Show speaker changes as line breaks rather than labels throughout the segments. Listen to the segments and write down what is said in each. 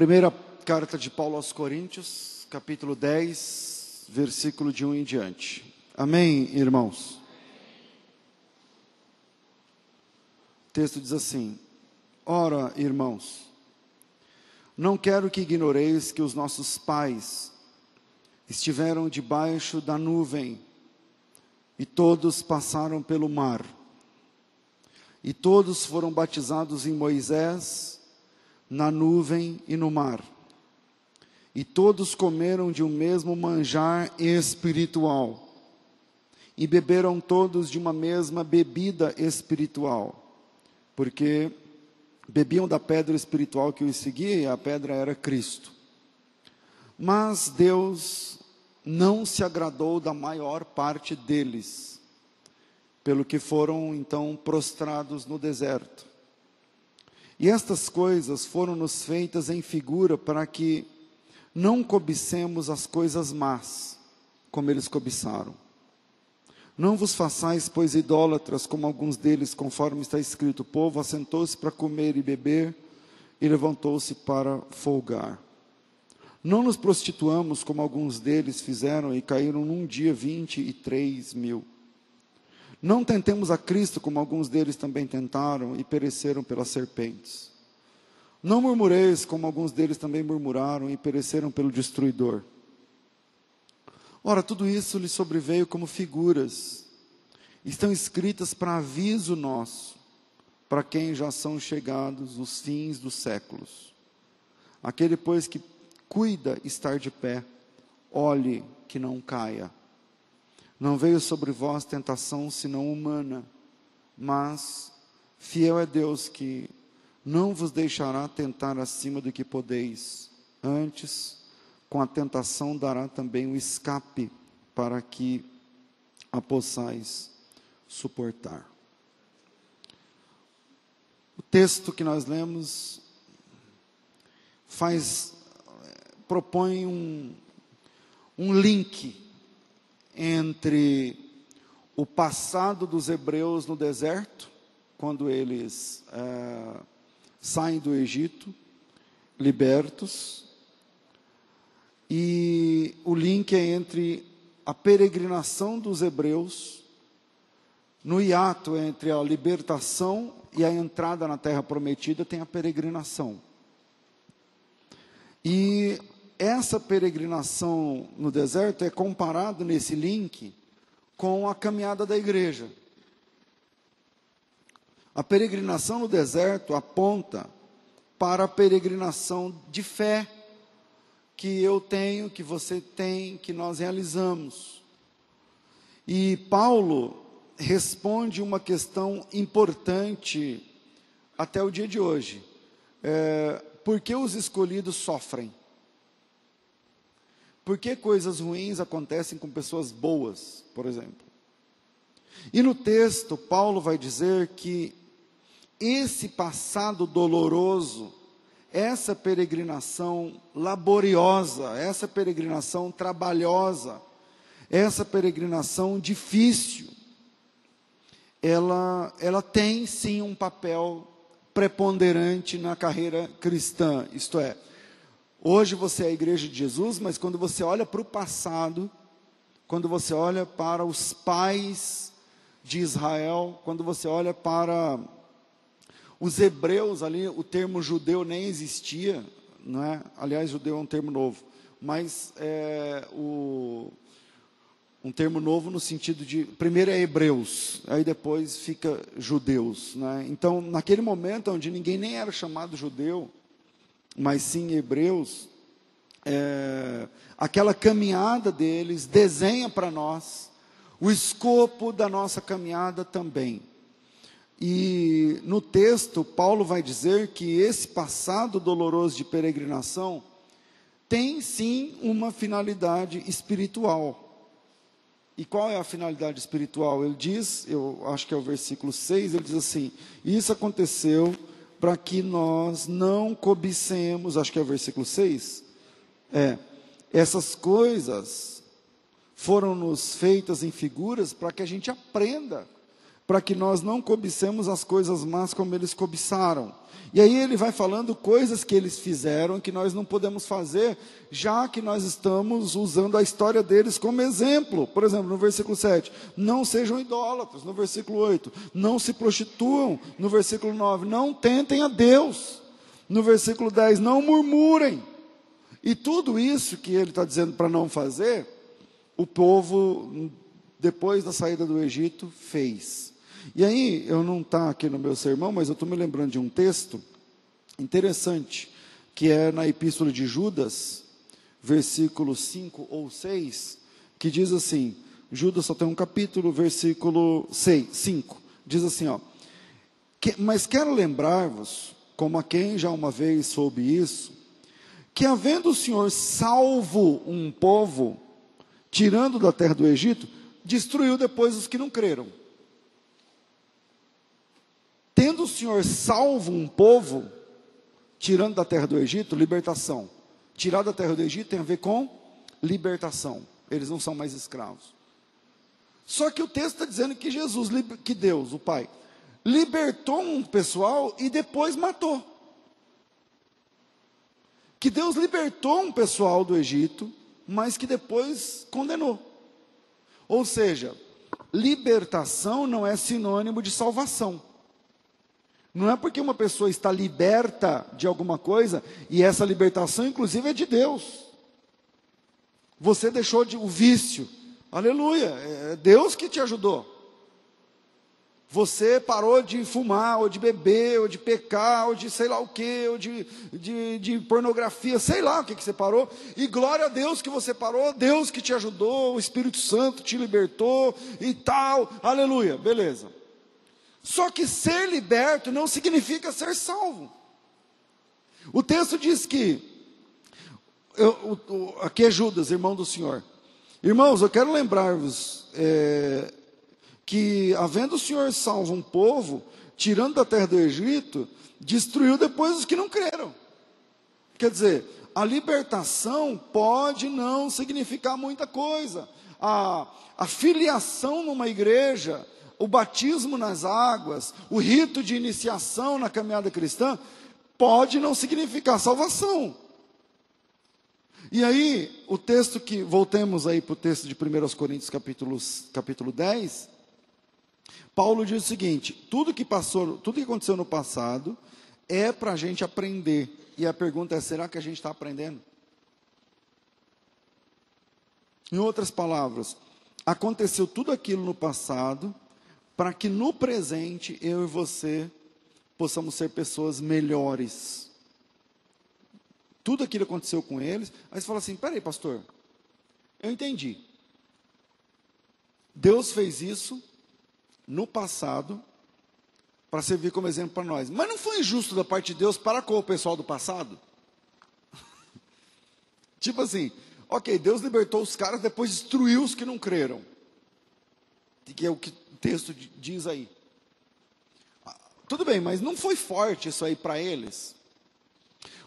Primeira carta de Paulo aos Coríntios, capítulo 10, versículo de 1 em diante. Amém, irmãos? O texto diz assim: Ora, irmãos, não quero que ignoreis que os nossos pais estiveram debaixo da nuvem e todos passaram pelo mar. E todos foram batizados em Moisés na nuvem e no mar. E todos comeram de um mesmo manjar espiritual, e beberam todos de uma mesma bebida espiritual, porque bebiam da pedra espiritual que os seguia, e a pedra era Cristo. Mas Deus não se agradou da maior parte deles, pelo que foram então prostrados no deserto. E estas coisas foram nos feitas em figura para que não cobicemos as coisas más, como eles cobiçaram. Não vos façais, pois, idólatras, como alguns deles, conforme está escrito: o povo assentou-se para comer e beber e levantou-se para folgar. Não nos prostituamos, como alguns deles fizeram e caíram num dia vinte e três mil. Não tentemos a Cristo como alguns deles também tentaram e pereceram pelas serpentes. Não murmureis como alguns deles também murmuraram e pereceram pelo destruidor. Ora, tudo isso lhe sobreveio como figuras, estão escritas para aviso nosso, para quem já são chegados os fins dos séculos. Aquele, pois, que cuida estar de pé, olhe que não caia. Não veio sobre vós tentação senão humana, mas fiel é Deus que não vos deixará tentar acima do que podeis. Antes, com a tentação dará também o escape para que a possais suportar. O texto que nós lemos faz propõe um, um link entre o passado dos hebreus no deserto, quando eles é, saem do Egito, libertos, e o link é entre a peregrinação dos hebreus, no hiato entre a libertação e a entrada na terra prometida, tem a peregrinação. E essa peregrinação no deserto é comparado nesse link com a caminhada da igreja. A peregrinação no deserto aponta para a peregrinação de fé que eu tenho, que você tem, que nós realizamos. E Paulo responde uma questão importante até o dia de hoje. É, por que os escolhidos sofrem? Por que coisas ruins acontecem com pessoas boas, por exemplo? E no texto, Paulo vai dizer que esse passado doloroso, essa peregrinação laboriosa, essa peregrinação trabalhosa, essa peregrinação difícil, ela, ela tem sim um papel preponderante na carreira cristã, isto é, Hoje você é a igreja de Jesus, mas quando você olha para o passado, quando você olha para os pais de Israel, quando você olha para os hebreus ali, o termo judeu nem existia, não é? Aliás, judeu é um termo novo, mas é, o, um termo novo no sentido de primeiro é hebreus, aí depois fica judeus, né? Então, naquele momento onde ninguém nem era chamado judeu, mas sim Hebreus, é, aquela caminhada deles desenha para nós o escopo da nossa caminhada também. E no texto, Paulo vai dizer que esse passado doloroso de peregrinação tem sim uma finalidade espiritual. E qual é a finalidade espiritual? Ele diz, eu acho que é o versículo 6, ele diz assim: Isso aconteceu para que nós não cobicemos, acho que é o versículo 6, é, essas coisas foram nos feitas em figuras para que a gente aprenda, para que nós não cobicemos as coisas más como eles cobiçaram. E aí ele vai falando coisas que eles fizeram que nós não podemos fazer, já que nós estamos usando a história deles como exemplo. Por exemplo, no versículo 7, não sejam idólatras. No versículo 8, não se prostituam. No versículo 9, não tentem a Deus. No versículo 10, não murmurem. E tudo isso que ele está dizendo para não fazer, o povo, depois da saída do Egito, fez. E aí, eu não está aqui no meu sermão, mas eu estou me lembrando de um texto interessante, que é na Epístola de Judas, versículo 5 ou 6, que diz assim: Judas só tem um capítulo, versículo 6, 5, diz assim: ó, que, Mas quero lembrar-vos, como a quem já uma vez soube isso, que havendo o Senhor salvo um povo, tirando da terra do Egito, destruiu depois os que não creram. Tendo o Senhor salvo um povo, tirando da terra do Egito, libertação. Tirar da terra do Egito tem a ver com libertação. Eles não são mais escravos. Só que o texto está dizendo que Jesus, que Deus, o Pai, libertou um pessoal e depois matou. Que Deus libertou um pessoal do Egito, mas que depois condenou. Ou seja, libertação não é sinônimo de salvação. Não é porque uma pessoa está liberta de alguma coisa, e essa libertação, inclusive, é de Deus. Você deixou de, o vício, aleluia, é Deus que te ajudou. Você parou de fumar, ou de beber, ou de pecar, ou de sei lá o que, ou de, de, de, pornografia, sei lá o que, que você parou. E glória a Deus que você parou, Deus que te ajudou, o Espírito Santo te libertou e tal, aleluia, beleza. Só que ser liberto não significa ser salvo. O texto diz que, eu, o, aqui é Judas, irmão do Senhor. Irmãos, eu quero lembrar-vos é, que, havendo o Senhor salvo um povo, tirando da terra do Egito, destruiu depois os que não creram. Quer dizer, a libertação pode não significar muita coisa. A, a filiação numa igreja o batismo nas águas, o rito de iniciação na caminhada cristã, pode não significar salvação. E aí, o texto que, voltemos aí para o texto de 1 Coríntios capítulo, capítulo 10, Paulo diz o seguinte: tudo que passou, tudo que aconteceu no passado é para a gente aprender. E a pergunta é: será que a gente está aprendendo? Em outras palavras, aconteceu tudo aquilo no passado, para que no presente eu e você possamos ser pessoas melhores. Tudo aquilo aconteceu com eles, aí você fala assim: peraí, pastor, eu entendi. Deus fez isso no passado para servir como exemplo para nós. Mas não foi injusto da parte de Deus para com o pessoal do passado? tipo assim, ok, Deus libertou os caras, depois destruiu os que não creram. Que é o que texto diz aí. Ah, tudo bem, mas não foi forte isso aí para eles.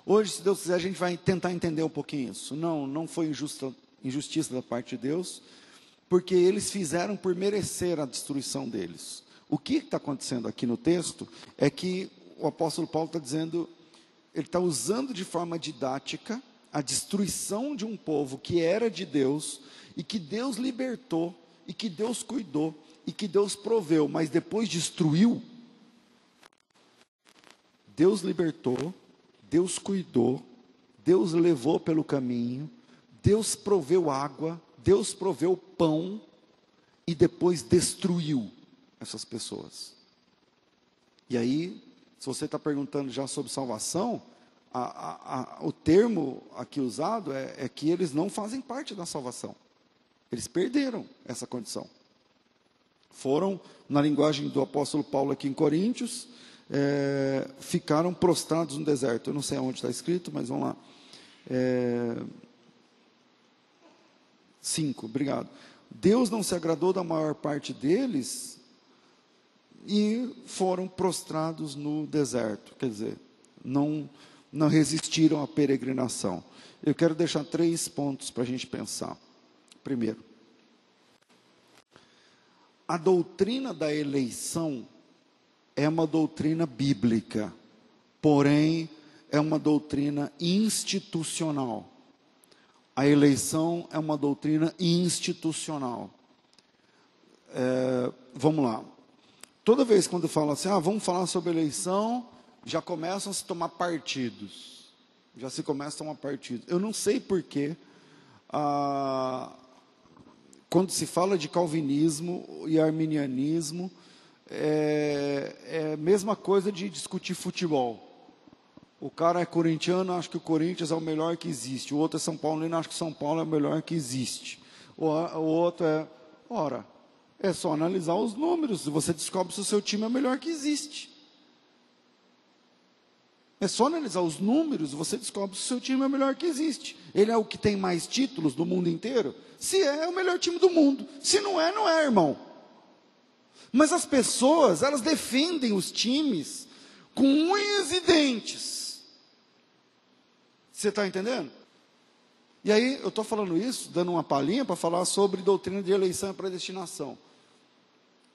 Hoje, se Deus quiser, a gente vai tentar entender um pouquinho isso. Não, não foi injusta, injustiça da parte de Deus, porque eles fizeram por merecer a destruição deles. O que está acontecendo aqui no texto é que o apóstolo Paulo está dizendo, ele está usando de forma didática a destruição de um povo que era de Deus e que Deus libertou e que Deus cuidou e que Deus proveu, mas depois destruiu. Deus libertou, Deus cuidou, Deus levou pelo caminho, Deus proveu água, Deus proveu pão e depois destruiu essas pessoas. E aí, se você está perguntando já sobre salvação, a, a, a, o termo aqui usado é, é que eles não fazem parte da salvação. Eles perderam essa condição. Foram, na linguagem do apóstolo Paulo aqui em Coríntios, é, ficaram prostrados no deserto. Eu não sei onde está escrito, mas vamos lá. É, cinco, obrigado. Deus não se agradou da maior parte deles e foram prostrados no deserto. Quer dizer, não, não resistiram à peregrinação. Eu quero deixar três pontos para a gente pensar. Primeiro, a doutrina da eleição é uma doutrina bíblica, porém é uma doutrina institucional. A eleição é uma doutrina institucional. É, vamos lá. Toda vez quando fala assim, ah, vamos falar sobre eleição, já começam a se tomar partidos. Já se começa a tomar partidos. Eu não sei porquê. Ah, quando se fala de calvinismo e arminianismo, é, é a mesma coisa de discutir futebol. O cara é corintiano, acha que o Corinthians é o melhor que existe. O outro é São Paulo, acha que São Paulo é o melhor que existe. O, o outro é, ora, é só analisar os números e você descobre se o seu time é o melhor que existe. É só analisar os números, você descobre se o seu time é o melhor que existe. Ele é o que tem mais títulos do mundo inteiro? Se é, é o melhor time do mundo. Se não é, não é, irmão. Mas as pessoas, elas defendem os times com unhas e dentes. Você está entendendo? E aí, eu estou falando isso, dando uma palhinha para falar sobre doutrina de eleição e predestinação.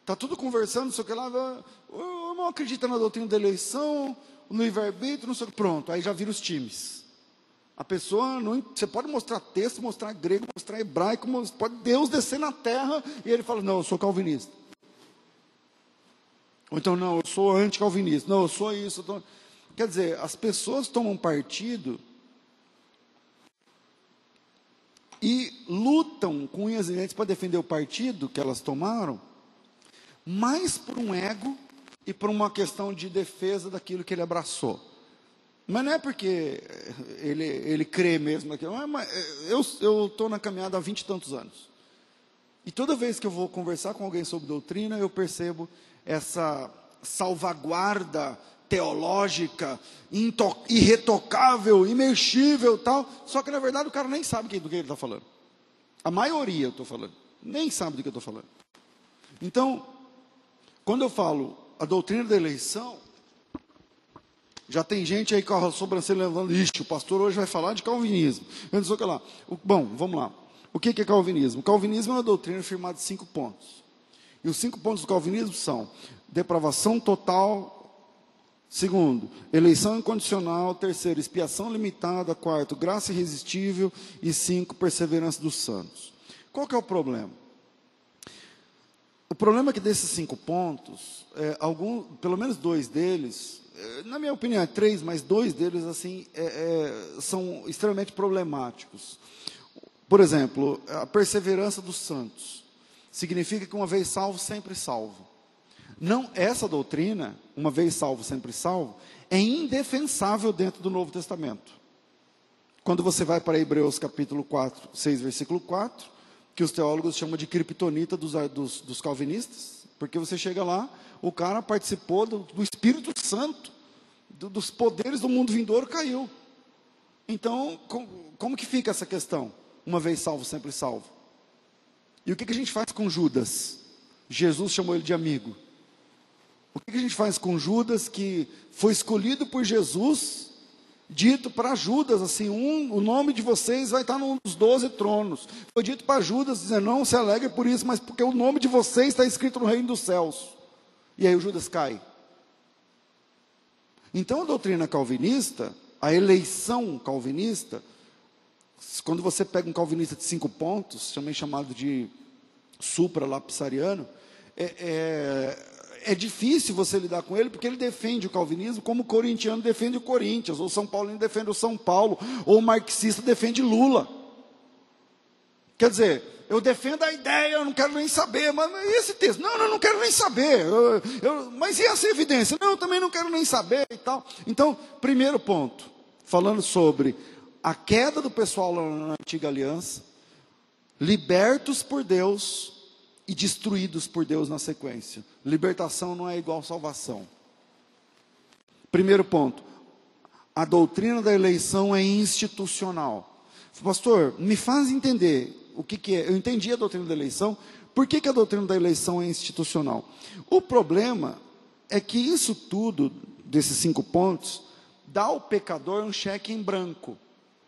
Está tudo conversando, não sei o que lá. Eu não acredito na doutrina da eleição, no livre-arbítrio, não sei. Pronto, aí já vira os times. A pessoa, não, você pode mostrar texto, mostrar grego, mostrar hebraico, pode Deus descer na terra e ele fala: Não, eu sou calvinista. Ou então, não, eu sou anti-calvinista. Não, eu sou isso. Eu tô... Quer dizer, as pessoas tomam partido e lutam com unhas e dentes para defender o partido que elas tomaram, mais por um ego e por uma questão de defesa daquilo que ele abraçou. Mas não é porque ele, ele crê mesmo naquilo. Mas eu estou na caminhada há vinte e tantos anos. E toda vez que eu vou conversar com alguém sobre doutrina, eu percebo essa salvaguarda teológica, irretocável, imexível tal. Só que na verdade o cara nem sabe do que ele está falando. A maioria eu estou falando. Nem sabe do que eu estou falando. Então, quando eu falo a doutrina da eleição, já tem gente aí com a sobrancelha levando, ixi, o pastor hoje vai falar de calvinismo. Eu não sei o lá. Bom, vamos lá. O que é calvinismo? Calvinismo é uma doutrina firmada em cinco pontos. E os cinco pontos do calvinismo são depravação total, segundo, eleição incondicional, terceiro, expiação limitada, quarto, graça irresistível e cinco, perseverança dos santos. Qual que é o problema? O problema é que desses cinco pontos, é, algum, pelo menos dois deles, é, na minha opinião, é três, mas dois deles assim é, é, são extremamente problemáticos. Por exemplo, a perseverança dos santos significa que uma vez salvo, sempre salvo. Não, essa doutrina, uma vez salvo, sempre salvo, é indefensável dentro do Novo Testamento. Quando você vai para Hebreus capítulo 4, 6, versículo 4, que os teólogos chamam de criptonita dos, dos, dos calvinistas, porque você chega lá, o cara participou do, do Espírito Santo, do, dos poderes do mundo vindouro caiu. Então, com, como que fica essa questão? Uma vez salvo, sempre salvo. E o que, que a gente faz com Judas? Jesus chamou ele de amigo. O que, que a gente faz com Judas, que foi escolhido por Jesus dito para Judas, assim, um, o nome de vocês vai estar num dos doze tronos. Foi dito para Judas, dizendo, não se alegre por isso, mas porque o nome de vocês está escrito no reino dos céus. E aí o Judas cai. Então a doutrina calvinista, a eleição calvinista, quando você pega um calvinista de cinco pontos, também chamado de supra-lapsariano, é, é é difícil você lidar com ele, porque ele defende o calvinismo como o corintiano defende o Corinthians, ou o São Paulino defende o São Paulo, ou o marxista defende Lula. Quer dizer, eu defendo a ideia, eu não quero nem saber, mas e esse texto? Não, eu não quero nem saber. Eu, eu, mas e essa evidência? Não, eu também não quero nem saber e tal. Então, primeiro ponto, falando sobre a queda do pessoal na antiga aliança, libertos por Deus e destruídos por Deus na sequência. Libertação não é igual salvação. Primeiro ponto, a doutrina da eleição é institucional. Pastor, me faz entender o que, que é. Eu entendi a doutrina da eleição, por que, que a doutrina da eleição é institucional? O problema é que isso tudo, desses cinco pontos, dá ao pecador um cheque em branco.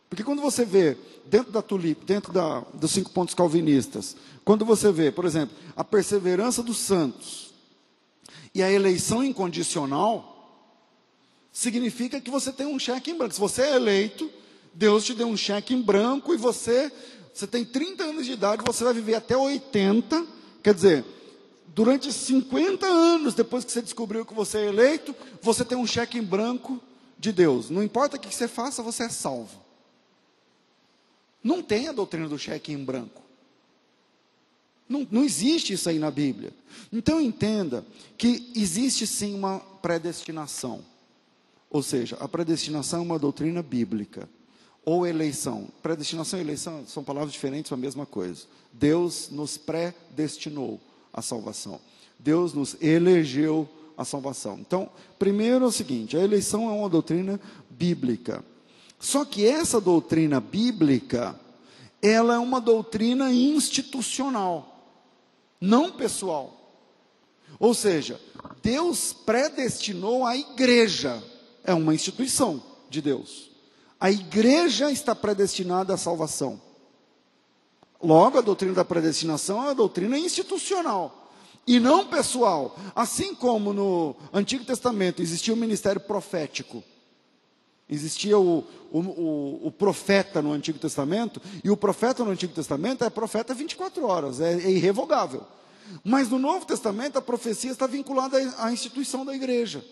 Porque quando você vê dentro da tulip, dentro da, dos cinco pontos calvinistas, quando você vê, por exemplo, a perseverança dos santos e a eleição incondicional, significa que você tem um cheque em branco. Se você é eleito, Deus te deu um cheque em branco e você, você tem 30 anos de idade, você vai viver até 80, quer dizer, durante 50 anos depois que você descobriu que você é eleito, você tem um cheque em branco de Deus. Não importa o que você faça, você é salvo. Não tem a doutrina do cheque em branco. Não, não existe isso aí na Bíblia. Então entenda que existe sim uma predestinação. Ou seja, a predestinação é uma doutrina bíblica. Ou eleição. Predestinação e eleição são palavras diferentes, a mesma coisa. Deus nos predestinou à salvação. Deus nos elegeu à salvação. Então, primeiro é o seguinte: a eleição é uma doutrina bíblica. Só que essa doutrina bíblica, ela é uma doutrina institucional, não pessoal. Ou seja, Deus predestinou a igreja, é uma instituição de Deus. A igreja está predestinada à salvação. Logo, a doutrina da predestinação é uma doutrina institucional e não pessoal. Assim como no Antigo Testamento existia o ministério profético, Existia o, o, o, profeta no Antigo Testamento, e o profeta no Antigo Testamento é profeta 24 horas, é, é irrevogável. Mas no Novo Testamento a profecia está vinculada à, instituição da igreja.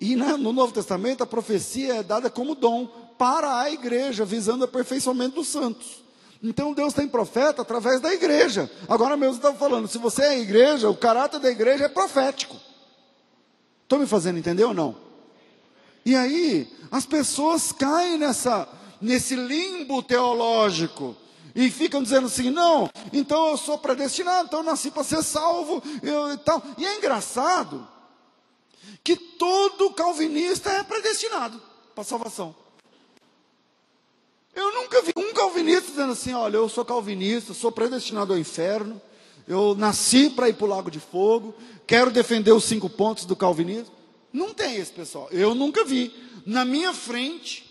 E né, no Novo Testamento a profecia é dada como dom para a igreja, visando o aperfeiçoamento dos santos. Então Deus tem profeta através da igreja. Agora mesmo estava falando, se você é igreja, o caráter da igreja é profético. Estou me fazendo entender ou não? E aí, as pessoas caem nessa, nesse limbo teológico e ficam dizendo assim: não, então eu sou predestinado, então eu nasci para ser salvo eu, e tal. E é engraçado que todo calvinista é predestinado para salvação. Eu nunca vi um calvinista dizendo assim: olha, eu sou calvinista, sou predestinado ao inferno, eu nasci para ir para o lago de fogo, quero defender os cinco pontos do calvinismo. Não tem esse pessoal. Eu nunca vi. Na minha frente,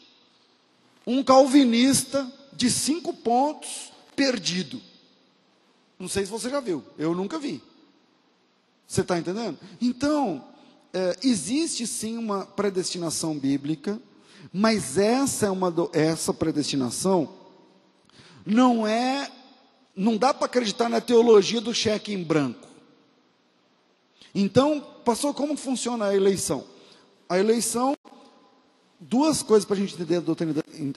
um calvinista de cinco pontos perdido. Não sei se você já viu. Eu nunca vi. Você está entendendo? Então, é, existe sim uma predestinação bíblica, mas essa é uma do, essa predestinação não é não dá para acreditar na teologia do cheque em branco. Então, pastor, como funciona a eleição? A eleição, duas coisas para a gente entender a doutrina,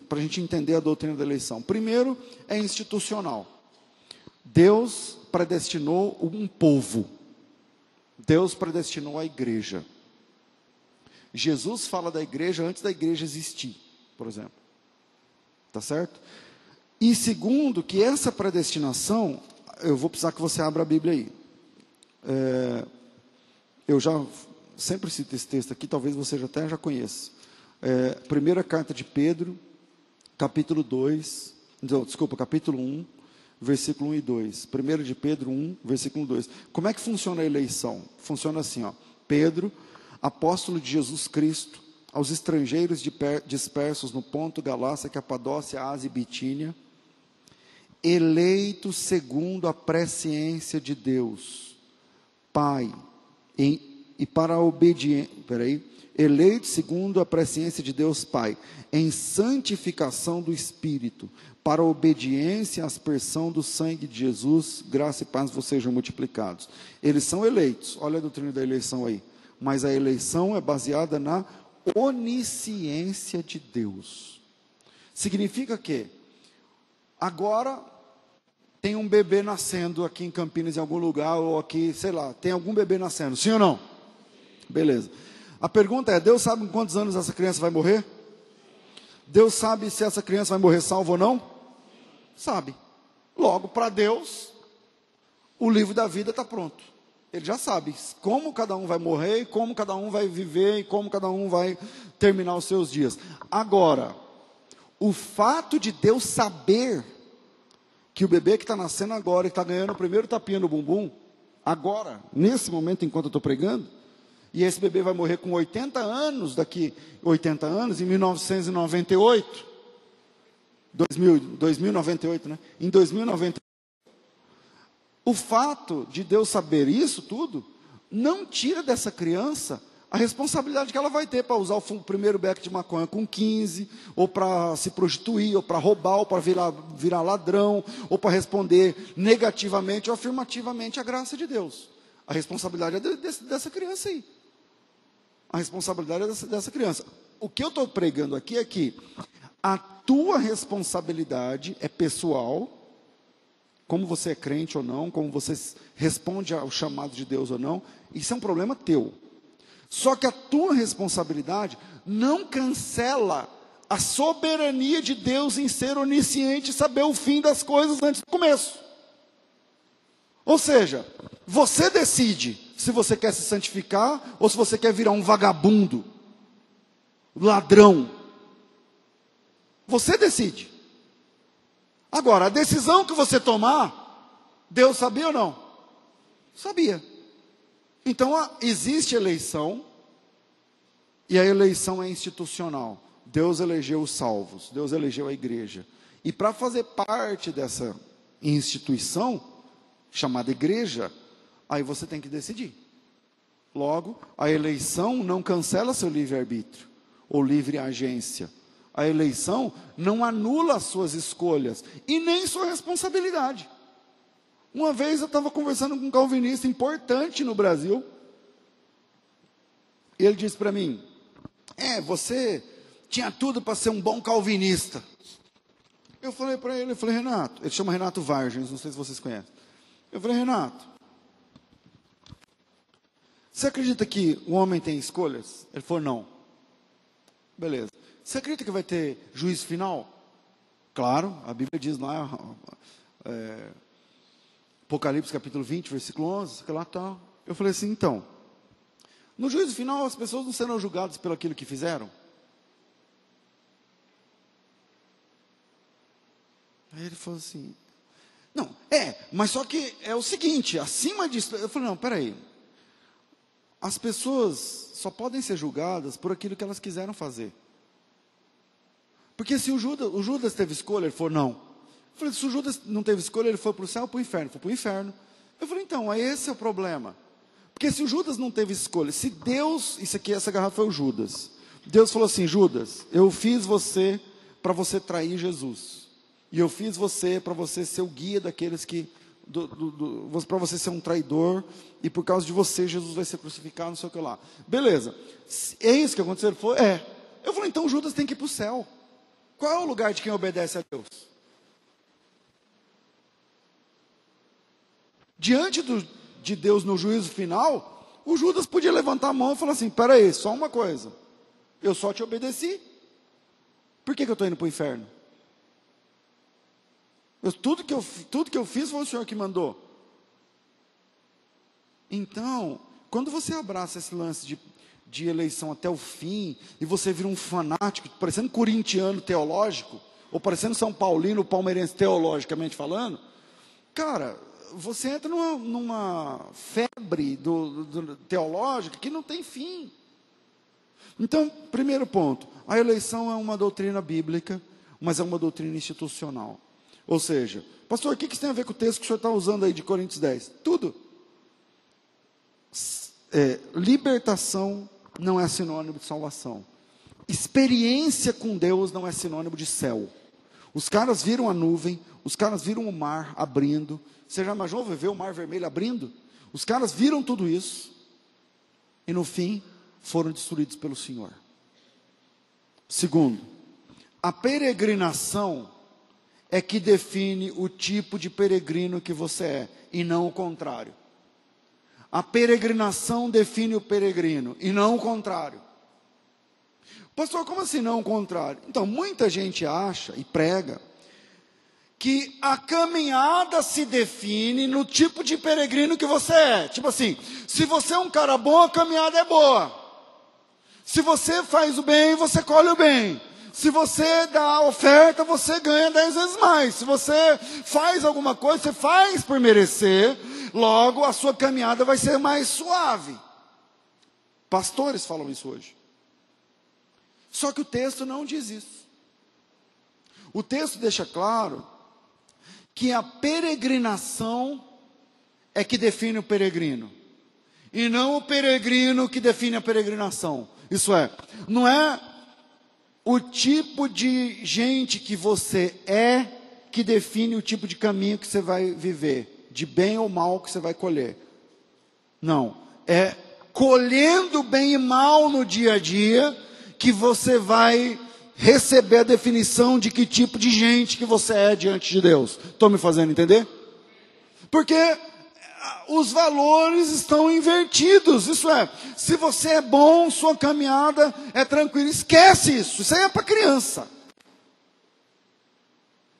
para a gente entender a doutrina da eleição. Primeiro, é institucional. Deus predestinou um povo. Deus predestinou a igreja. Jesus fala da igreja antes da igreja existir, por exemplo. Tá certo? E segundo, que essa predestinação, eu vou precisar que você abra a Bíblia aí. É, eu já sempre cito esse texto aqui, talvez você já até já conheça. É, primeira carta de Pedro, capítulo 2, não, desculpa, capítulo 1, versículo 1 e 2. Primeiro de Pedro 1, versículo 2. Como é que funciona a eleição? Funciona assim, ó. Pedro, apóstolo de Jesus Cristo, aos estrangeiros dispersos no ponto Galácia, Capadócia, Ásia e Bitínia, eleito segundo a presciência de Deus, Pai, em, e para a obediência, peraí, eleito segundo a presciência de Deus Pai, em santificação do Espírito, para a obediência e aspersão do sangue de Jesus, graça e paz vos sejam multiplicados. Eles são eleitos, olha a doutrina da eleição aí, mas a eleição é baseada na onisciência de Deus. Significa que agora tem um bebê nascendo aqui em Campinas, em algum lugar, ou aqui, sei lá, tem algum bebê nascendo, sim ou não? Beleza. A pergunta é: Deus sabe em quantos anos essa criança vai morrer? Deus sabe se essa criança vai morrer salvo ou não? Sabe. Logo, para Deus, o livro da vida está pronto. Ele já sabe como cada um vai morrer, como cada um vai viver e como cada um vai terminar os seus dias. Agora, o fato de Deus saber que o bebê que está nascendo agora e está ganhando o primeiro tapinha no bumbum, agora, nesse momento, enquanto eu estou pregando, e esse bebê vai morrer com 80 anos, daqui 80 anos, em 1998, 2000, 2098, né? Em 2098. O fato de Deus saber isso tudo não tira dessa criança a responsabilidade que ela vai ter para usar o primeiro beck de maconha com 15, ou para se prostituir, ou para roubar, ou para virar, virar ladrão, ou para responder negativamente ou afirmativamente à graça de Deus. A responsabilidade é de, de, dessa criança aí. A responsabilidade é dessa, dessa criança. O que eu estou pregando aqui é que a tua responsabilidade é pessoal, como você é crente ou não, como você responde ao chamado de Deus ou não, isso é um problema teu. Só que a tua responsabilidade não cancela a soberania de Deus em ser onisciente e saber o fim das coisas antes do começo. Ou seja, você decide se você quer se santificar ou se você quer virar um vagabundo, ladrão. Você decide. Agora, a decisão que você tomar, Deus sabia ou não? Sabia. Então, existe eleição, e a eleição é institucional. Deus elegeu os salvos, Deus elegeu a igreja. E para fazer parte dessa instituição, chamada igreja, aí você tem que decidir. Logo, a eleição não cancela seu livre-arbítrio ou livre agência. A eleição não anula as suas escolhas e nem sua responsabilidade. Uma vez eu estava conversando com um calvinista importante no Brasil. E ele disse para mim: É, você tinha tudo para ser um bom calvinista. Eu falei para ele, eu falei, Renato, ele chama Renato Vargens, não sei se vocês conhecem. Eu falei, Renato, você acredita que o homem tem escolhas? Ele falou, não. Beleza. Você acredita que vai ter juízo final? Claro, a Bíblia diz lá, é, Apocalipse capítulo 20, versículo 11, que lá está. Eu falei assim, então, no juízo final as pessoas não serão julgadas pelo aquilo que fizeram? Aí ele falou assim, não, é, mas só que é o seguinte, acima disso, eu falei, não, peraí, as pessoas só podem ser julgadas por aquilo que elas quiseram fazer. Porque se o Judas, o Judas teve escolha, ele falou, não, falei, se o Judas não teve escolha, ele foi para o céu ou para o inferno? Foi para o inferno. Eu falei, então, esse é o problema. Porque se o Judas não teve escolha, se Deus, isso aqui, essa garrafa foi o Judas. Deus falou assim: Judas, eu fiz você para você trair Jesus. E eu fiz você para você ser o guia daqueles que. para você ser um traidor. E por causa de você, Jesus vai ser crucificado, não sei o que lá. Beleza. É isso que aconteceu? Ele falou: é. Eu falei: então Judas tem que ir para o céu. Qual é o lugar de quem obedece a Deus? Diante do, de Deus no juízo final, o Judas podia levantar a mão e falar assim: peraí, só uma coisa, eu só te obedeci, por que, que eu estou indo para o inferno? Eu, tudo, que eu, tudo que eu fiz foi o Senhor que mandou. Então, quando você abraça esse lance de, de eleição até o fim, e você vira um fanático, parecendo corintiano teológico, ou parecendo São Paulino palmeirense teologicamente falando, cara, você entra numa, numa febre do, do, teológica que não tem fim. Então, primeiro ponto, a eleição é uma doutrina bíblica, mas é uma doutrina institucional. Ou seja, pastor, o que isso tem a ver com o texto que o senhor está usando aí de Coríntios 10? Tudo. É, libertação não é sinônimo de salvação. Experiência com Deus não é sinônimo de céu. Os caras viram a nuvem, os caras viram o mar abrindo, você já imaginou ver o mar vermelho abrindo? Os caras viram tudo isso e no fim foram destruídos pelo Senhor. Segundo, a peregrinação é que define o tipo de peregrino que você é e não o contrário. A peregrinação define o peregrino e não o contrário. Pastor, como assim não o contrário? Então, muita gente acha e prega que a caminhada se define no tipo de peregrino que você é. Tipo assim, se você é um cara bom, a caminhada é boa. Se você faz o bem, você colhe o bem. Se você dá oferta, você ganha dez vezes mais. Se você faz alguma coisa, você faz por merecer, logo a sua caminhada vai ser mais suave. Pastores falam isso hoje. Só que o texto não diz isso. O texto deixa claro que a peregrinação é que define o peregrino, e não o peregrino que define a peregrinação. Isso é, não é o tipo de gente que você é que define o tipo de caminho que você vai viver, de bem ou mal que você vai colher. Não, é colhendo bem e mal no dia a dia que você vai receber a definição de que tipo de gente que você é diante de Deus. Estou me fazendo entender? Porque ah, os valores estão invertidos. Isso é, se você é bom, sua caminhada é tranquila. Esquece isso. Isso aí é para criança.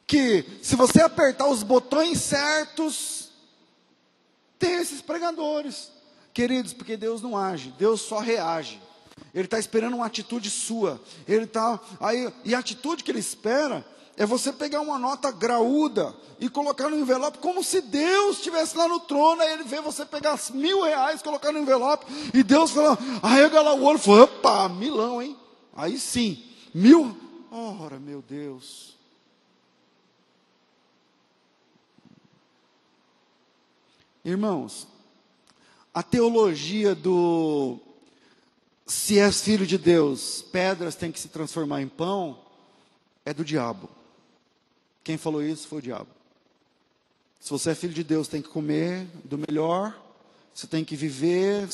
Que se você apertar os botões certos, tem esses pregadores. Queridos, porque Deus não age, Deus só reage. Ele está esperando uma atitude sua. Ele tá aí e a atitude que ele espera é você pegar uma nota graúda e colocar no envelope como se Deus estivesse lá no trono. Aí ele vê você pegar mil reais, colocar no envelope e Deus fala, arrega lá o olho, fala, opa, milão, hein? Aí sim, mil. Ora, meu Deus. Irmãos, a teologia do se és filho de Deus, pedras têm que se transformar em pão, é do diabo. Quem falou isso foi o diabo. Se você é filho de Deus, tem que comer do melhor, você tem que viver,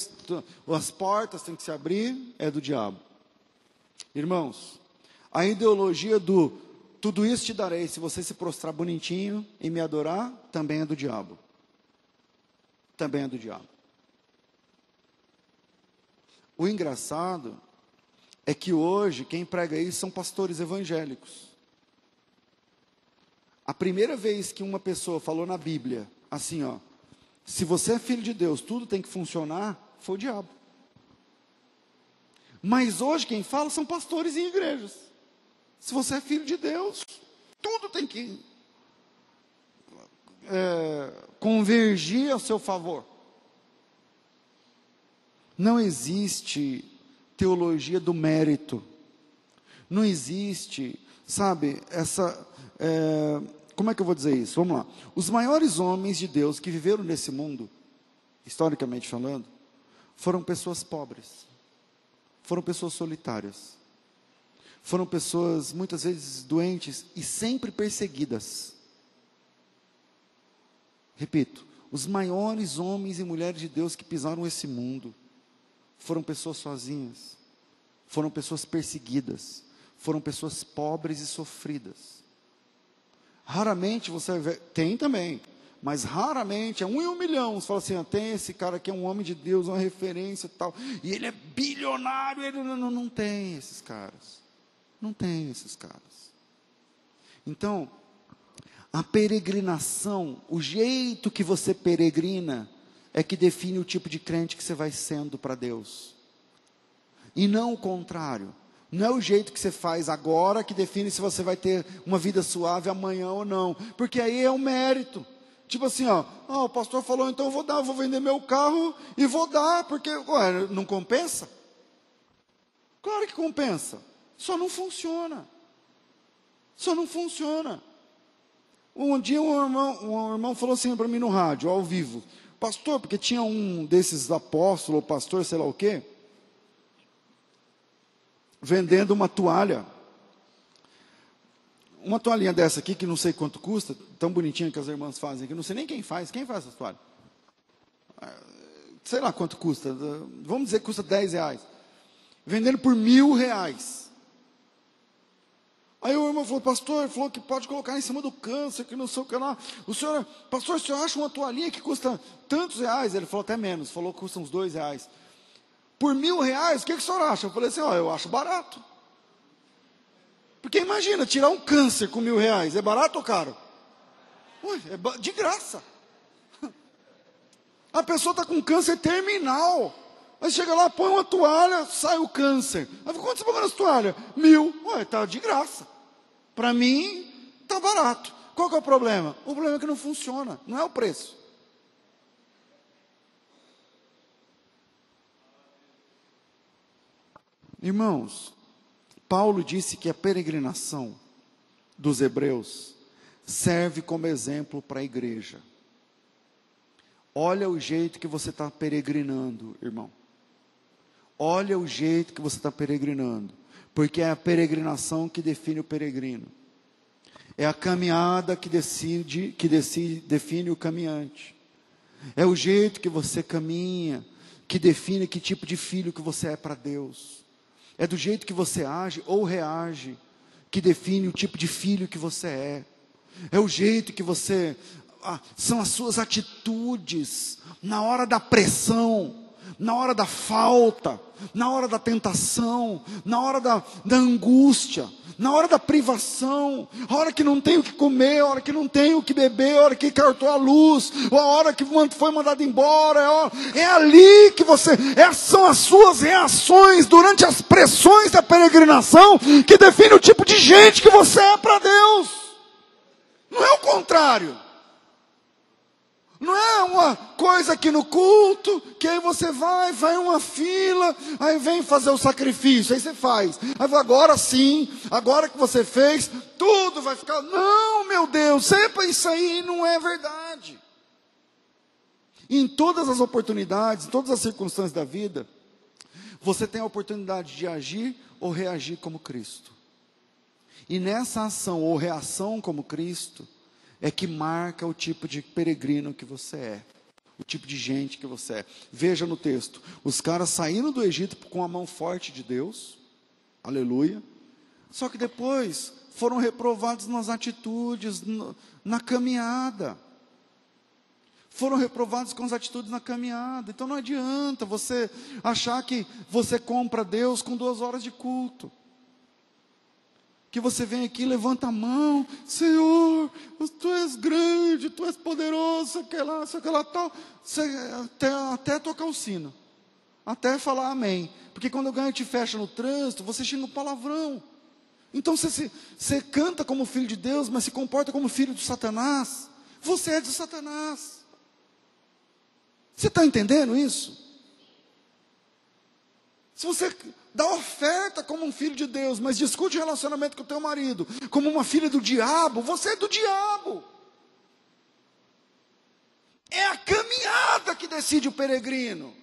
as portas têm que se abrir, é do diabo. Irmãos, a ideologia do tudo isso te darei se você se prostrar bonitinho e me adorar, também é do diabo. Também é do diabo. O engraçado é que hoje quem prega isso são pastores evangélicos. A primeira vez que uma pessoa falou na Bíblia, assim, ó, se você é filho de Deus, tudo tem que funcionar, foi o diabo. Mas hoje quem fala são pastores em igrejas. Se você é filho de Deus, tudo tem que é, convergir ao seu favor. Não existe teologia do mérito. Não existe, sabe, essa. É, como é que eu vou dizer isso? Vamos lá. Os maiores homens de Deus que viveram nesse mundo, historicamente falando, foram pessoas pobres, foram pessoas solitárias, foram pessoas muitas vezes doentes e sempre perseguidas. Repito, os maiores homens e mulheres de Deus que pisaram esse mundo foram pessoas sozinhas, foram pessoas perseguidas, foram pessoas pobres e sofridas. Raramente você vê, tem também, mas raramente, é um em um milhão, você fala assim, ah, tem esse cara que é um homem de Deus, uma referência e tal, e ele é bilionário, ele não, não, não tem esses caras, não tem esses caras. Então, a peregrinação, o jeito que você peregrina, é que define o tipo de crente que você vai sendo para Deus. E não o contrário. Não é o jeito que você faz agora que define se você vai ter uma vida suave amanhã ou não. Porque aí é um mérito. Tipo assim, ó, oh, o pastor falou, então eu vou dar, eu vou vender meu carro e vou dar, porque ué, não compensa? Claro que compensa. Só não funciona. Só não funciona. Um dia um irmão, um irmão falou assim para mim no rádio, ao vivo pastor, porque tinha um desses apóstolos, pastor, sei lá o quê, vendendo uma toalha. Uma toalhinha dessa aqui, que não sei quanto custa, tão bonitinha que as irmãs fazem aqui, não sei nem quem faz, quem faz essa toalha? Sei lá quanto custa, vamos dizer que custa 10 reais. Vendendo por mil reais. Aí o irmão falou, pastor, falou que pode colocar em cima do câncer, que não sei o que lá. O senhor, pastor, o senhor acha uma toalhinha que custa tantos reais? Ele falou até menos, falou que custa uns dois reais. Por mil reais, o que, que o senhor acha? Eu falei assim, ó, eu acho barato. Porque imagina, tirar um câncer com mil reais, é barato ou caro? Ué, é de graça. A pessoa está com câncer terminal. Aí chega lá, põe uma toalha, sai o câncer. Aí quanto você pagou nessa toalha? Mil. Ué, tá de graça. Para mim, está barato. Qual que é o problema? O problema é que não funciona, não é o preço. Irmãos, Paulo disse que a peregrinação dos Hebreus serve como exemplo para a igreja. Olha o jeito que você está peregrinando, irmão. Olha o jeito que você está peregrinando. Porque é a peregrinação que define o peregrino. É a caminhada que decide, que decide, define o caminhante. É o jeito que você caminha, que define que tipo de filho que você é para Deus. É do jeito que você age ou reage, que define o tipo de filho que você é. É o jeito que você ah, são as suas atitudes na hora da pressão, na hora da falta, na hora da tentação, na hora da, da angústia, na hora da privação, a hora que não tem o que comer, a hora que não tem o que beber, a hora que cortou a luz, ou a hora que foi mandado embora, é, é ali que você, é, são as suas reações durante as pressões da peregrinação que define o tipo de gente que você é para Deus. Não é o contrário. Não é uma coisa aqui no culto, que aí você vai, vai uma fila, aí vem fazer o sacrifício, aí você faz. Aí agora sim, agora que você fez, tudo vai ficar. Não, meu Deus, sempre isso aí não é verdade. em todas as oportunidades, em todas as circunstâncias da vida, você tem a oportunidade de agir ou reagir como Cristo. E nessa ação ou reação como Cristo, é que marca o tipo de peregrino que você é, o tipo de gente que você é. Veja no texto: os caras saíram do Egito com a mão forte de Deus, aleluia, só que depois foram reprovados nas atitudes, na caminhada. Foram reprovados com as atitudes na caminhada. Então não adianta você achar que você compra Deus com duas horas de culto que você vem aqui, levanta a mão, Senhor, tu és grande, tu és poderoso, aquela, aquela tal, você, até, até tocar o sino, até falar amém. Porque quando alguém te fecha no trânsito, você xinga um palavrão. Então você, você canta como filho de Deus, mas se comporta como filho de Satanás. Você é de Satanás. Você está entendendo isso? Se você dá oferta como um filho de Deus, mas discute relacionamento com o teu marido como uma filha do diabo, você é do diabo. É a caminhada que decide o peregrino.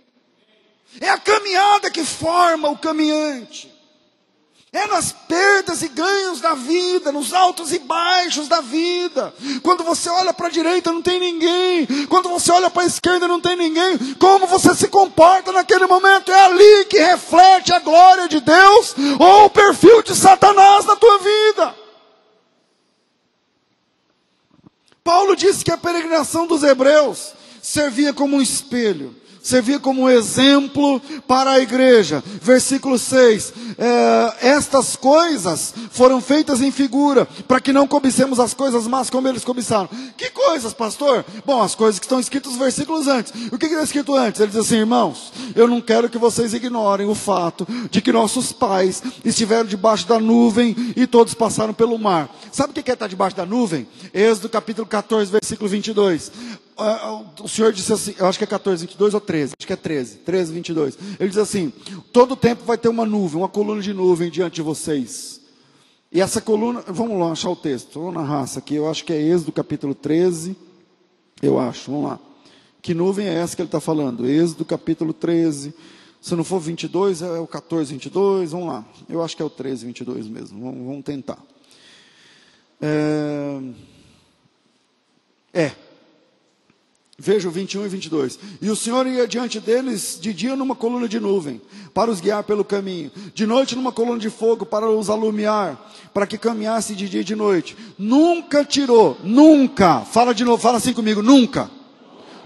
É a caminhada que forma o caminhante. É nas perdas e ganhos da vida, nos altos e baixos da vida. Quando você olha para a direita, não tem ninguém. Quando você olha para a esquerda, não tem ninguém. Como você se comporta naquele momento é ali que reflete a glória de Deus ou o perfil de Satanás na tua vida. Paulo disse que a peregrinação dos hebreus servia como um espelho servia como exemplo para a igreja. Versículo 6: é, Estas coisas foram feitas em figura, para que não cobicemos as coisas más como eles cobiçaram. Que coisas, pastor? Bom, as coisas que estão escritas nos versículos antes. O que está escrito antes? Ele diz assim: irmãos, eu não quero que vocês ignorem o fato de que nossos pais estiveram debaixo da nuvem e todos passaram pelo mar. Sabe o que é estar debaixo da nuvem? Êxodo capítulo 14, versículo 22 o Senhor disse assim, eu acho que é 14, 22 ou 13, acho que é 13, 13, 22. Ele diz assim: todo tempo vai ter uma nuvem, uma coluna de nuvem diante de vocês. E essa coluna, vamos lá achar o texto, vamos na raça aqui, eu acho que é Êxodo capítulo 13, eu acho, vamos lá. Que nuvem é essa que ele está falando? Êxodo capítulo 13. Se não for 22, é o 14, 22, vamos lá. Eu acho que é o 13, 22 mesmo, vamos, vamos tentar. É, é Veja o 21 e 22. E o Senhor ia diante deles de dia numa coluna de nuvem, para os guiar pelo caminho, de noite numa coluna de fogo, para os alumiar, para que caminhasse de dia e de noite. Nunca tirou, nunca, fala de novo, fala assim comigo, nunca.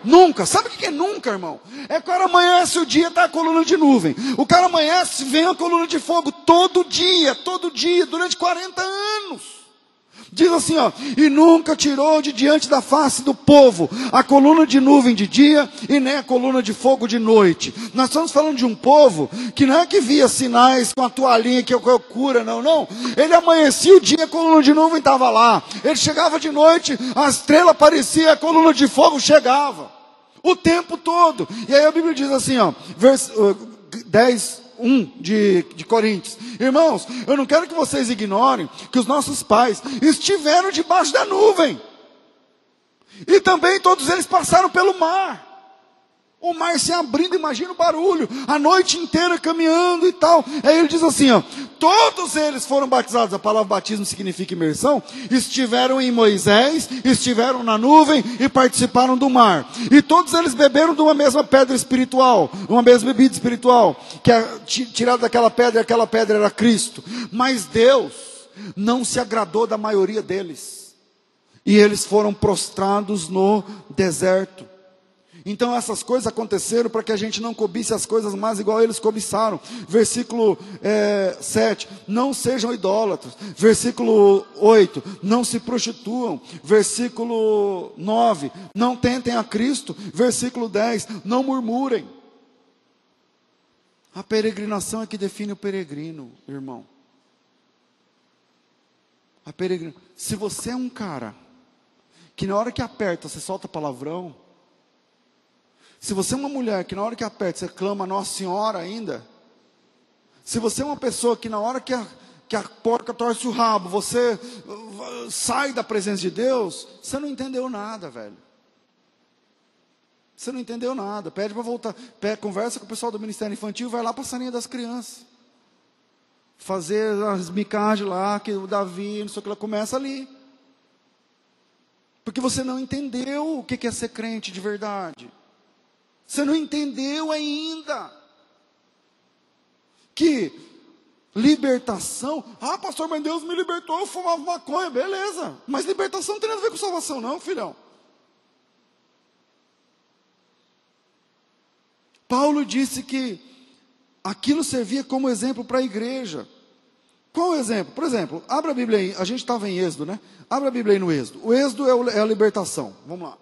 Nunca, sabe o que é nunca, irmão? É que o cara amanhece o dia, está a coluna de nuvem. O cara amanhece, vem a coluna de fogo todo dia, todo dia, durante 40 anos. Diz assim, ó, e nunca tirou de diante da face do povo a coluna de nuvem de dia e nem a coluna de fogo de noite. Nós estamos falando de um povo que não é que via sinais com a toalhinha que eu cura, não, não. Ele amanhecia o dia, a coluna de nuvem estava lá. Ele chegava de noite, a estrela aparecia, a coluna de fogo chegava. O tempo todo. E aí a Bíblia diz assim, ó, vers, uh, 10, 1 de, de Coríntios. Irmãos, eu não quero que vocês ignorem que os nossos pais estiveram debaixo da nuvem. E também todos eles passaram pelo mar. O mar se abrindo, imagina o barulho, a noite inteira caminhando e tal. Aí ele diz assim: ó, todos eles foram batizados, a palavra batismo significa imersão, estiveram em Moisés, estiveram na nuvem e participaram do mar. E todos eles beberam de uma mesma pedra espiritual, uma mesma bebida espiritual, que é tirada daquela pedra, aquela pedra era Cristo. Mas Deus não se agradou da maioria deles. E eles foram prostrados no deserto. Então essas coisas aconteceram para que a gente não cobisse as coisas mais igual eles cobiçaram. Versículo é, 7, não sejam idólatras. Versículo 8, não se prostituam. Versículo 9, não tentem a Cristo. Versículo 10, não murmurem. A peregrinação é que define o peregrino, irmão. A peregrina. Se você é um cara que na hora que aperta você solta palavrão, se você é uma mulher que na hora que aperta você clama Nossa Senhora ainda, se você é uma pessoa que na hora que a, que a porca torce o rabo, você sai da presença de Deus, você não entendeu nada, velho. Você não entendeu nada. Pede para voltar. Pede, conversa com o pessoal do Ministério Infantil, vai lá para a salinha das crianças. Fazer as micagens lá, que o Davi, não sei o que, ela começa ali. Porque você não entendeu o que é ser crente de verdade. Você não entendeu ainda. Que libertação. Ah, pastor, mas Deus me libertou, eu fumava maconha, beleza. Mas libertação não tem nada a ver com salvação, não, filhão. Paulo disse que aquilo servia como exemplo para a igreja. Qual o exemplo? Por exemplo, abra a Bíblia aí, a gente estava em Êxodo, né? Abra a Bíblia aí no Êxodo. O Êxodo é, é a libertação. Vamos lá.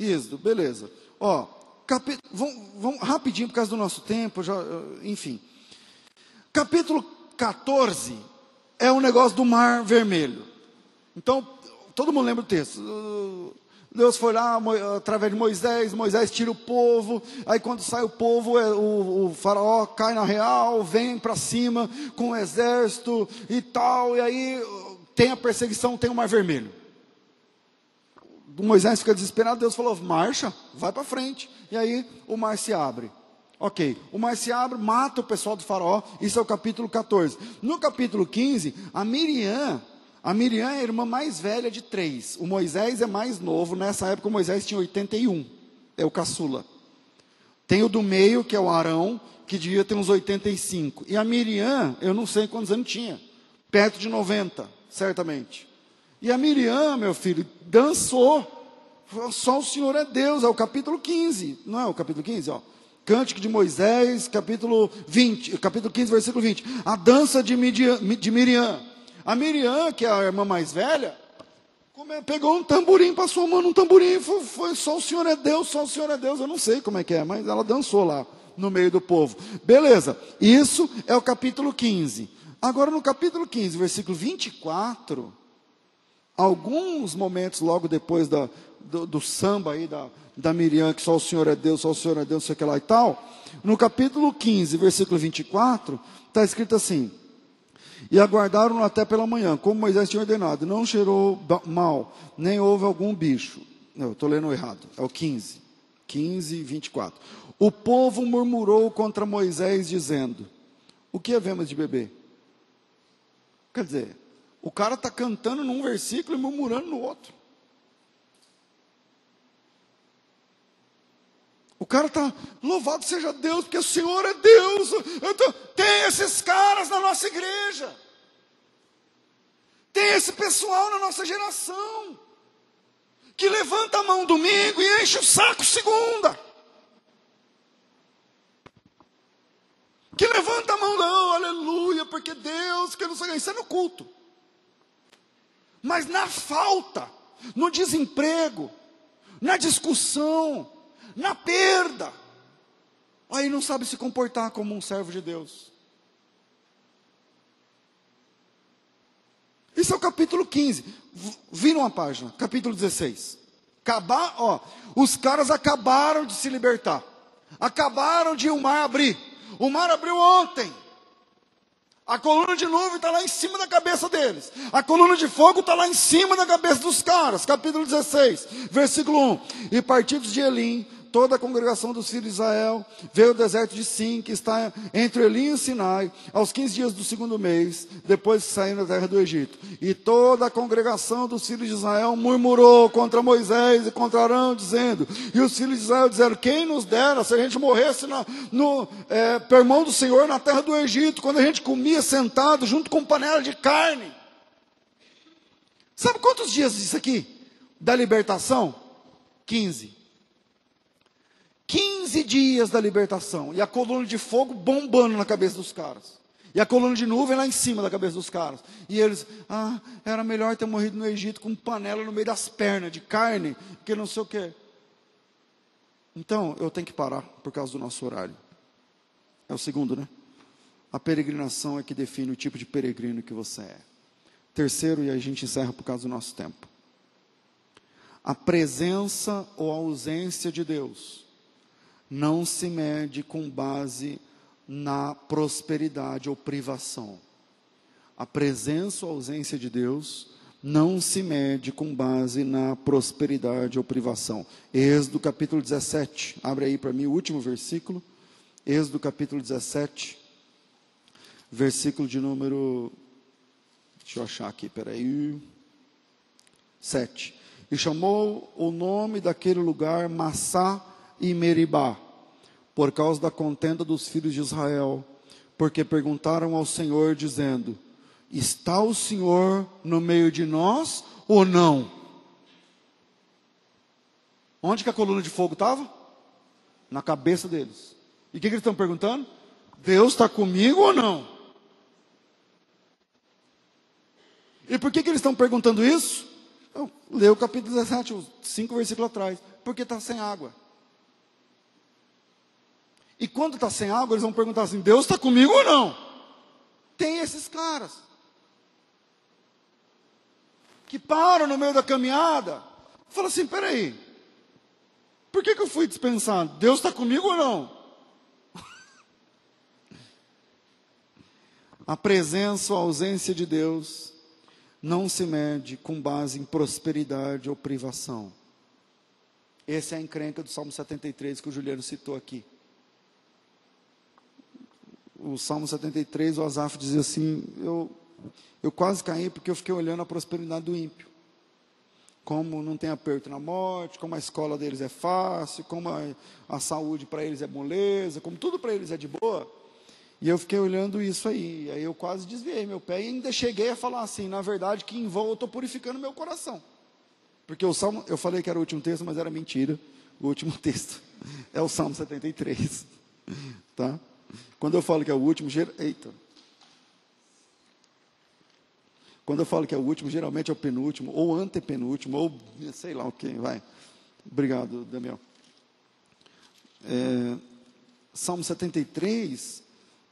Êxodo, beleza. Ó, capítulo, vamos, vamos, rapidinho por causa do nosso tempo, já, enfim. Capítulo 14 é um negócio do Mar Vermelho. Então, todo mundo lembra o texto. Deus foi lá através de Moisés, Moisés tira o povo, aí quando sai o povo, é, o, o faraó cai na real, vem para cima com o exército e tal, e aí tem a perseguição, tem o mar vermelho. Moisés fica desesperado, Deus falou: marcha, vai para frente. E aí o mar se abre. Ok, o mar se abre, mata o pessoal do faraó, isso é o capítulo 14. No capítulo 15, a Miriam, a Miriam é a irmã mais velha de três. O Moisés é mais novo, nessa época o Moisés tinha 81, é o caçula. Tem o do meio, que é o Arão, que devia ter uns 85. E a Miriam, eu não sei quantos anos tinha, perto de 90, certamente. E a Miriam, meu filho, dançou. Só o Senhor é Deus, é o capítulo 15. Não é o capítulo 15, ó. Cântico de Moisés, capítulo 20, capítulo 15, versículo 20. A dança de, Midian, de Miriam. A Miriam, que é a irmã mais velha, pegou um tamborim, passou a mão num tamborim, foi, foi, só o Senhor é Deus, só o Senhor é Deus. Eu não sei como é que é, mas ela dançou lá no meio do povo. Beleza, isso é o capítulo 15. Agora no capítulo 15, versículo 24, alguns momentos logo depois da, do, do, samba aí da, da Miriam, que só o Senhor é Deus, só o Senhor é Deus, sei que lá e tal, no capítulo 15, versículo 24, está escrito assim: E aguardaram até pela manhã, como Moisés tinha ordenado, não cheirou mal, nem houve algum bicho. Não, estou lendo errado, é o 15, 15, 24. O povo murmurou contra Moisés, dizendo: O que havemos de beber? Quer dizer, o cara está cantando num versículo e murmurando no outro. O cara está, louvado seja Deus, porque o Senhor é Deus. Tô, tem esses caras na nossa igreja. Tem esse pessoal na nossa geração. Que levanta a mão domingo e enche o saco segunda. Que levanta a mão, não, aleluia, porque Deus, que não sei, isso é no culto. Mas na falta, no desemprego, na discussão, na perda, aí não sabe se comportar como um servo de Deus. Isso é o capítulo 15. Vira uma página, capítulo 16. Acabar, ó, os caras acabaram de se libertar. Acabaram de o mar abrir. O mar abriu ontem. A coluna de nuvem está lá em cima da cabeça deles. A coluna de fogo está lá em cima da cabeça dos caras. Capítulo 16, versículo 1. E partidos de Elim, toda a congregação dos filhos de Israel veio ao deserto de Sim, que está entre Elim e o Sinai, aos 15 dias do segundo mês, depois que saíram da terra do Egito. E toda a congregação dos filhos de Israel murmurou contra Moisés e contra Arão, dizendo: E os filhos de Israel disseram: Quem nos dera se a gente morresse na, no é, per mão do Senhor na terra do Egito, quando a gente comia sentado junto com panela de carne? Sabe quantos dias isso aqui? Da libertação? 15. 15 dias da libertação. E a coluna de fogo bombando na cabeça dos caras. E a coluna de nuvem lá em cima da cabeça dos caras. E eles, ah, era melhor ter morrido no Egito com panela no meio das pernas, de carne, que não sei o quê. Então, eu tenho que parar por causa do nosso horário. É o segundo, né? A peregrinação é que define o tipo de peregrino que você é. Terceiro, e a gente encerra por causa do nosso tempo. A presença ou a ausência de Deus não se mede com base na prosperidade ou privação. A presença ou ausência de Deus não se mede com base na prosperidade ou privação. Êxodo capítulo 17, abre aí para mim o último versículo. Êxodo capítulo 17, versículo de número. Deixa eu achar aqui, peraí. 7. E chamou o nome daquele lugar Massá e Meribá, por causa da contenda dos filhos de Israel, porque perguntaram ao Senhor, dizendo: Está o Senhor no meio de nós ou não? Onde que a coluna de fogo estava? Na cabeça deles. E o que, que eles estão perguntando? Deus está comigo ou não? E por que, que eles estão perguntando isso? Lê o capítulo 17, cinco versículos atrás. Porque está sem água. E quando está sem água, eles vão perguntar assim: Deus está comigo ou não? Tem esses caras que param no meio da caminhada, falam assim: peraí, por que, que eu fui dispensado? Deus está comigo ou não? A presença ou a ausência de Deus não se mede com base em prosperidade ou privação. Essa é a encrenca do Salmo 73 que o Juliano citou aqui o Salmo 73, o Asaf dizia assim: eu, eu quase caí porque eu fiquei olhando a prosperidade do ímpio. Como não tem aperto na morte, como a escola deles é fácil, como a, a saúde para eles é moleza, como tudo para eles é de boa. E eu fiquei olhando isso aí. Aí eu quase desviei meu pé e ainda cheguei a falar assim: na verdade, que em vão eu estou purificando meu coração. Porque o Salmo, eu falei que era o último texto, mas era mentira. O último texto é o Salmo 73. Tá? Quando eu falo que é o último, ger... eita. Quando eu falo que é o último, geralmente é o penúltimo, ou antepenúltimo, ou sei lá o que, vai. Obrigado, Daniel. É, Salmo 73,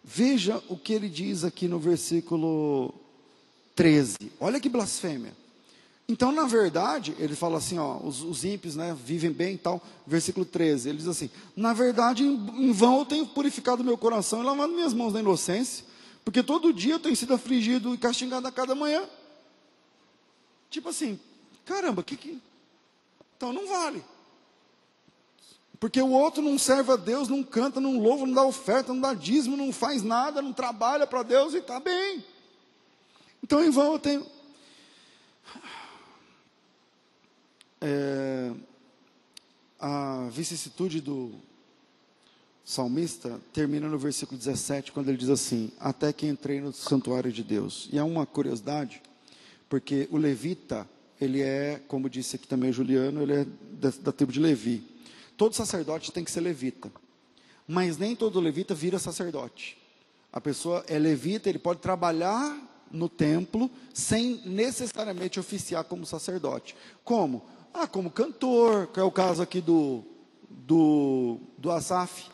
veja o que ele diz aqui no versículo 13. Olha que blasfêmia. Então, na verdade, ele fala assim, ó, os, os ímpios né, vivem bem e tal, versículo 13, ele diz assim, na verdade, em, em vão eu tenho purificado meu coração e lavado minhas mãos na inocência, porque todo dia eu tenho sido afligido e castigado a cada manhã. Tipo assim, caramba, que que... Então não vale. Porque o outro não serve a Deus, não canta, não louva, não dá oferta, não dá dízimo, não faz nada, não trabalha para Deus e está bem. Então em vão eu tenho é, a vicissitude do salmista termina no versículo 17, quando ele diz assim: Até que entrei no santuário de Deus. E há uma curiosidade, porque o levita, ele é, como disse aqui também Juliano, ele é da, da tribo de Levi. Todo sacerdote tem que ser levita, mas nem todo levita vira sacerdote. A pessoa é levita, ele pode trabalhar no templo sem necessariamente oficiar como sacerdote. Como? Ah, como cantor, que é o caso aqui do, do, do Asaf.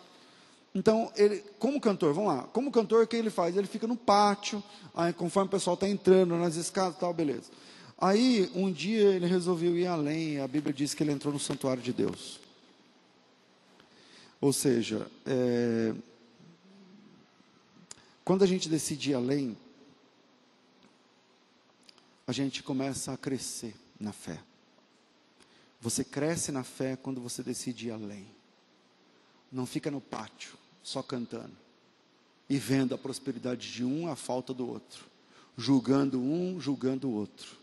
Então, ele, como cantor, vamos lá, como cantor, o que ele faz? Ele fica no pátio, aí, conforme o pessoal está entrando nas escadas e tal, beleza. Aí, um dia, ele resolveu ir além. A Bíblia diz que ele entrou no santuário de Deus. Ou seja, é, quando a gente decide ir além, a gente começa a crescer na fé. Você cresce na fé quando você decide ir além. Não fica no pátio, só cantando. E vendo a prosperidade de um, a falta do outro. Julgando um, julgando o outro.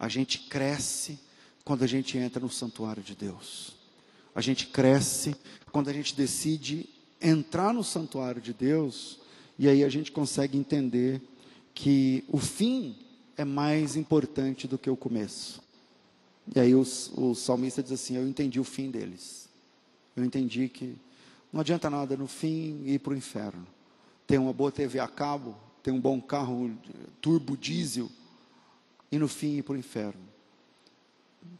A gente cresce quando a gente entra no santuário de Deus. A gente cresce quando a gente decide entrar no santuário de Deus. E aí a gente consegue entender que o fim é mais importante do que o começo. E aí o, o salmista diz assim: Eu entendi o fim deles. Eu entendi que não adianta nada no fim ir para o inferno. Tem uma boa TV a cabo, tem um bom carro turbo diesel e no fim ir para o inferno.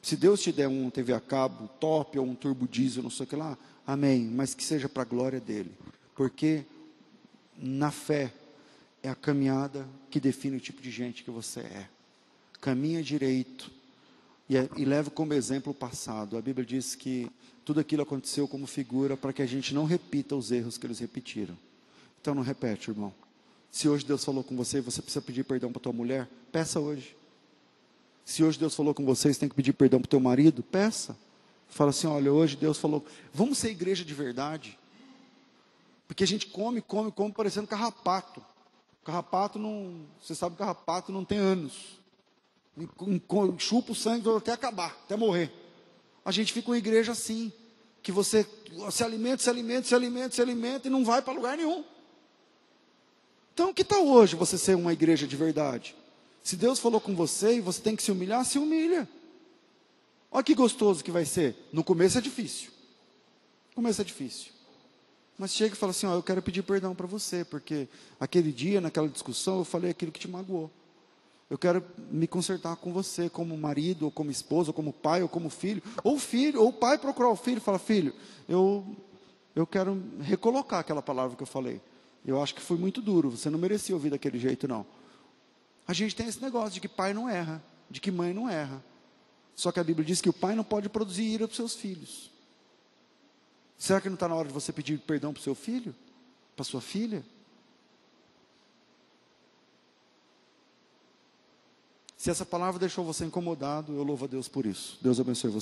Se Deus te der um TV a cabo top ou um turbo diesel, não sei o que lá, amém, mas que seja para a glória dele. Porque na fé é a caminhada que define o tipo de gente que você é. Caminha direito, e, é, e levo como exemplo o passado. A Bíblia diz que tudo aquilo aconteceu como figura para que a gente não repita os erros que eles repetiram. Então não repete, irmão. Se hoje Deus falou com você e você precisa pedir perdão para tua mulher, peça hoje. Se hoje Deus falou com você, você tem que pedir perdão para teu marido, peça. Fala assim, olha, hoje Deus falou, vamos ser igreja de verdade. Porque a gente come, come, come parecendo carrapato. Carrapato não, você sabe que carrapato não tem anos chupa o sangue até acabar, até morrer. A gente fica uma igreja assim, que você se alimenta, se alimenta, se alimenta, se alimenta e não vai para lugar nenhum. Então, que tal hoje você ser uma igreja de verdade? Se Deus falou com você e você tem que se humilhar, se humilha. Olha que gostoso que vai ser. No começo é difícil. No começo é difícil. Mas chega e fala assim: ó, eu quero pedir perdão para você, porque aquele dia, naquela discussão, eu falei aquilo que te magoou. Eu quero me consertar com você, como marido, ou como esposa, ou como pai, ou como filho. Ou filho, ou o pai procurar o filho e falar: Filho, eu, eu quero recolocar aquela palavra que eu falei. Eu acho que foi muito duro, você não merecia ouvir daquele jeito, não. A gente tem esse negócio de que pai não erra, de que mãe não erra. Só que a Bíblia diz que o pai não pode produzir ira para os seus filhos. Será que não está na hora de você pedir perdão para o seu filho? Para sua filha? Se essa palavra deixou você incomodado, eu louvo a Deus por isso. Deus abençoe você.